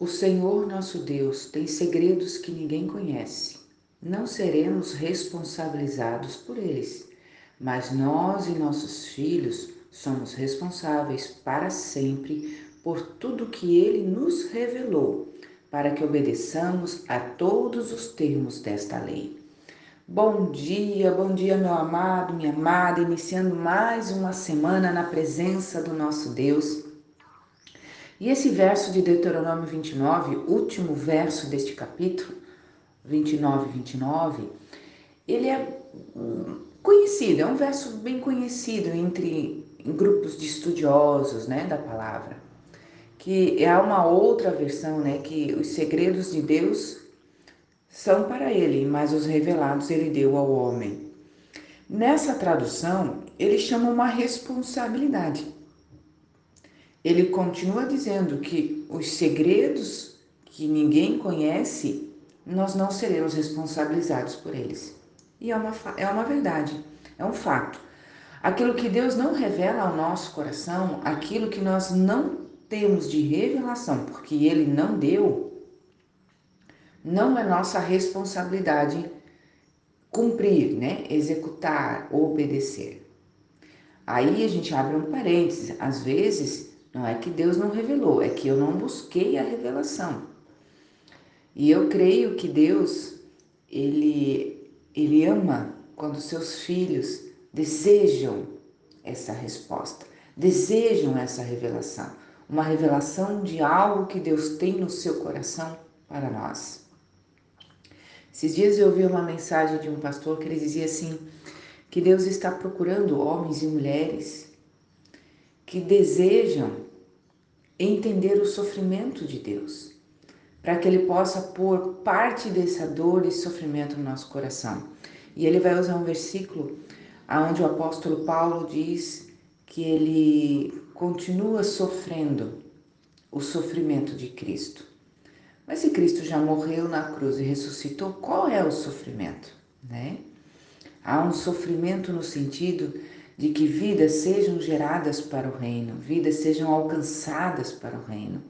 O Senhor nosso Deus tem segredos que ninguém conhece. Não seremos responsabilizados por eles, mas nós e nossos filhos somos responsáveis para sempre por tudo que ele nos revelou, para que obedeçamos a todos os termos desta lei. Bom dia, bom dia, meu amado, minha amada, iniciando mais uma semana na presença do nosso Deus. E esse verso de Deuteronômio 29, último verso deste capítulo, 29 e 29, ele é conhecido, é um verso bem conhecido entre grupos de estudiosos né, da palavra, que é uma outra versão, né, que os segredos de Deus são para ele, mas os revelados ele deu ao homem. Nessa tradução, ele chama uma responsabilidade. Ele continua dizendo que os segredos que ninguém conhece, nós não seremos responsabilizados por eles. E é uma, é uma verdade, é um fato. Aquilo que Deus não revela ao nosso coração, aquilo que nós não temos de revelação, porque Ele não deu, não é nossa responsabilidade cumprir, né? Executar, obedecer. Aí a gente abre um parêntese. Às vezes, não é que Deus não revelou, é que eu não busquei a revelação. E eu creio que Deus, ele, ele ama quando seus filhos desejam essa resposta, desejam essa revelação, uma revelação de algo que Deus tem no seu coração para nós. Esses dias eu ouvi uma mensagem de um pastor que ele dizia assim: que Deus está procurando homens e mulheres que desejam entender o sofrimento de Deus, para que ele possa pôr parte dessa dor e sofrimento no nosso coração. E ele vai usar um versículo onde o apóstolo Paulo diz que ele continua sofrendo o sofrimento de Cristo. Mas se Cristo já morreu na cruz e ressuscitou, qual é o sofrimento? Né? Há um sofrimento no sentido de que vidas sejam geradas para o reino, vidas sejam alcançadas para o reino,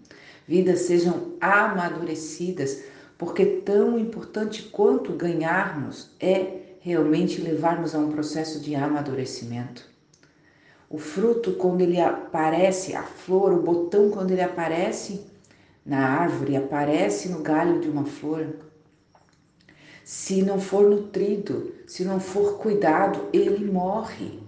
vidas sejam amadurecidas, porque tão importante quanto ganharmos é realmente levarmos a um processo de amadurecimento. O fruto, quando ele aparece, a flor, o botão, quando ele aparece, na árvore, aparece no galho de uma flor, se não for nutrido, se não for cuidado, ele morre.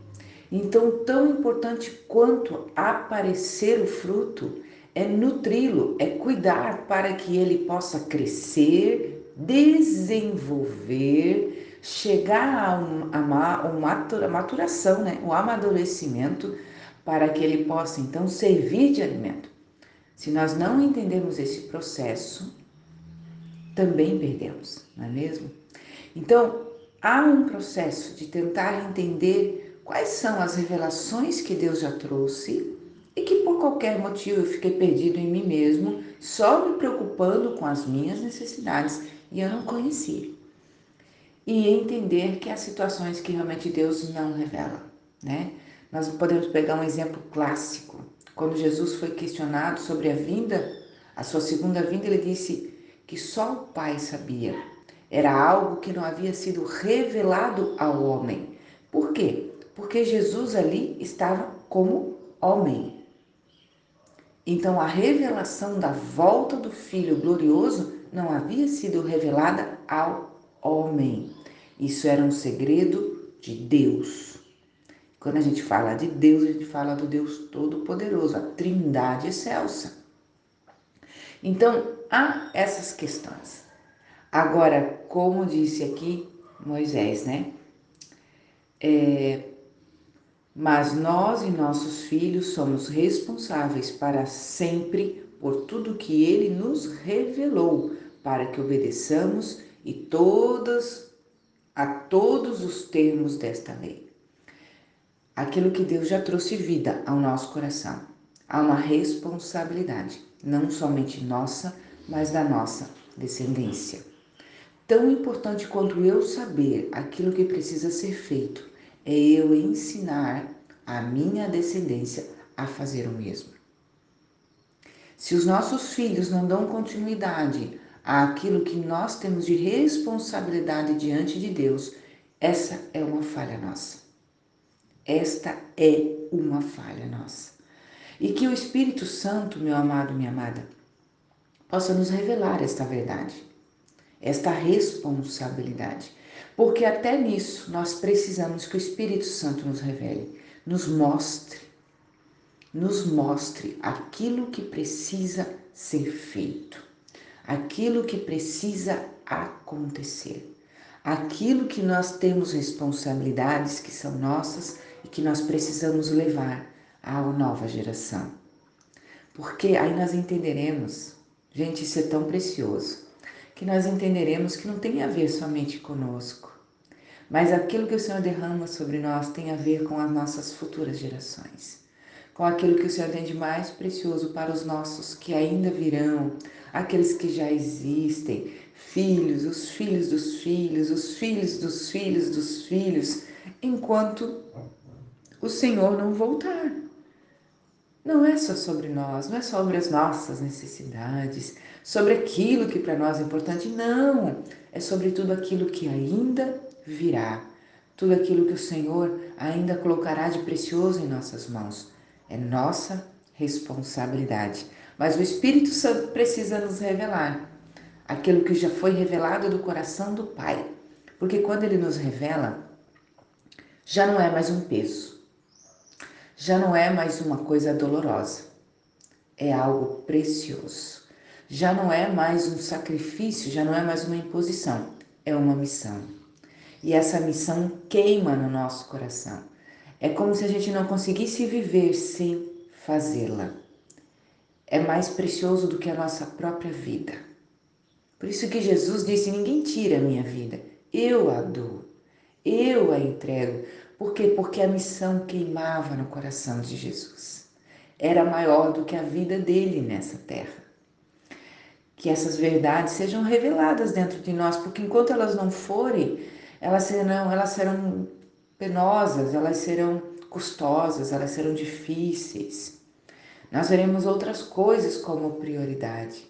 Então, tão importante quanto aparecer o fruto é nutri-lo, é cuidar para que ele possa crescer, desenvolver, chegar a uma maturação, né? o amadurecimento, para que ele possa então servir de alimento. Se nós não entendemos esse processo, também perdemos, não é mesmo? Então, há um processo de tentar entender quais são as revelações que Deus já trouxe e que por qualquer motivo eu fiquei perdido em mim mesmo, só me preocupando com as minhas necessidades e eu não conheci. E entender que há situações que realmente Deus não revela, né? Nós podemos pegar um exemplo clássico. Quando Jesus foi questionado sobre a vinda, a sua segunda vinda, ele disse que só o Pai sabia. Era algo que não havia sido revelado ao homem. Por quê? Porque Jesus ali estava como homem. Então a revelação da volta do Filho glorioso não havia sido revelada ao homem. Isso era um segredo de Deus. Quando a gente fala de Deus, a gente fala do Deus Todo-Poderoso, a Trindade excelsa. Então, há essas questões. Agora, como disse aqui Moisés, né? É, mas nós e nossos filhos somos responsáveis para sempre por tudo que ele nos revelou, para que obedeçamos e todas a todos os termos desta lei aquilo que Deus já trouxe vida ao nosso coração. Há uma responsabilidade, não somente nossa, mas da nossa descendência. Tão importante quanto eu saber aquilo que precisa ser feito, é eu ensinar a minha descendência a fazer o mesmo. Se os nossos filhos não dão continuidade àquilo que nós temos de responsabilidade diante de Deus, essa é uma falha nossa. Esta é uma falha nossa. E que o Espírito Santo, meu amado, minha amada, possa nos revelar esta verdade, esta responsabilidade. Porque até nisso nós precisamos que o Espírito Santo nos revele, nos mostre, nos mostre aquilo que precisa ser feito, aquilo que precisa acontecer, aquilo que nós temos responsabilidades que são nossas e que nós precisamos levar à nova geração. Porque aí nós entenderemos Gente, isso é tão precioso que nós entenderemos que não tem a ver somente conosco, mas aquilo que o Senhor derrama sobre nós tem a ver com as nossas futuras gerações, com aquilo que o Senhor tem de mais precioso para os nossos que ainda virão, aqueles que já existem, filhos, os filhos dos filhos, os filhos dos filhos dos filhos, enquanto o Senhor não voltar não é só sobre nós, não é sobre as nossas necessidades, sobre aquilo que para nós é importante, não. É sobre tudo aquilo que ainda virá, tudo aquilo que o Senhor ainda colocará de precioso em nossas mãos. É nossa responsabilidade. Mas o Espírito Santo precisa nos revelar aquilo que já foi revelado do coração do Pai. Porque quando ele nos revela, já não é mais um peso já não é mais uma coisa dolorosa, é algo precioso. Já não é mais um sacrifício, já não é mais uma imposição, é uma missão. E essa missão queima no nosso coração. É como se a gente não conseguisse viver sem fazê-la. É mais precioso do que a nossa própria vida. Por isso que Jesus disse: Ninguém tira a minha vida, eu a dou, eu a entrego, por quê? Porque a missão queimava no coração de Jesus. Era maior do que a vida dele nessa terra. Que essas verdades sejam reveladas dentro de nós, porque enquanto elas não forem, elas serão, elas serão penosas, elas serão custosas, elas serão difíceis. Nós veremos outras coisas como prioridade.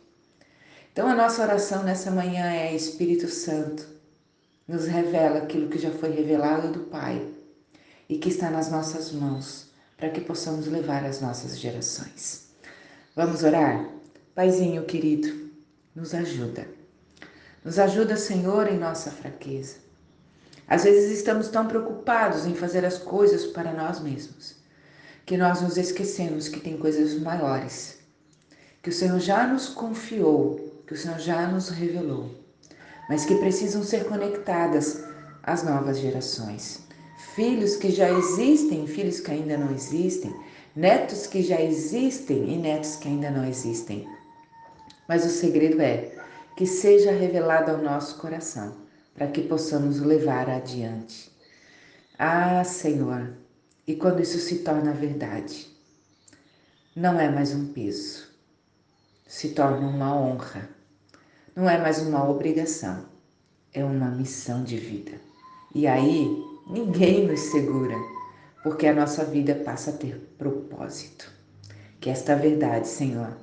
Então a nossa oração nessa manhã é Espírito Santo, nos revela aquilo que já foi revelado do Pai e que está nas nossas mãos, para que possamos levar às nossas gerações. Vamos orar? Paizinho querido, nos ajuda. Nos ajuda, Senhor, em nossa fraqueza. Às vezes estamos tão preocupados em fazer as coisas para nós mesmos, que nós nos esquecemos que tem coisas maiores, que o Senhor já nos confiou, que o Senhor já nos revelou, mas que precisam ser conectadas às novas gerações filhos que já existem, filhos que ainda não existem, netos que já existem e netos que ainda não existem. Mas o segredo é que seja revelado ao nosso coração, para que possamos levar adiante. Ah, Senhor, e quando isso se torna verdade, não é mais um peso, se torna uma honra, não é mais uma obrigação, é uma missão de vida. E aí Ninguém nos segura, porque a nossa vida passa a ter propósito. Que esta verdade, Senhor,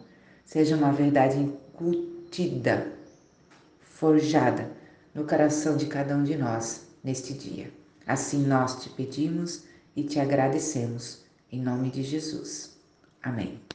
seja uma verdade incutida, forjada no coração de cada um de nós neste dia. Assim nós te pedimos e te agradecemos, em nome de Jesus. Amém.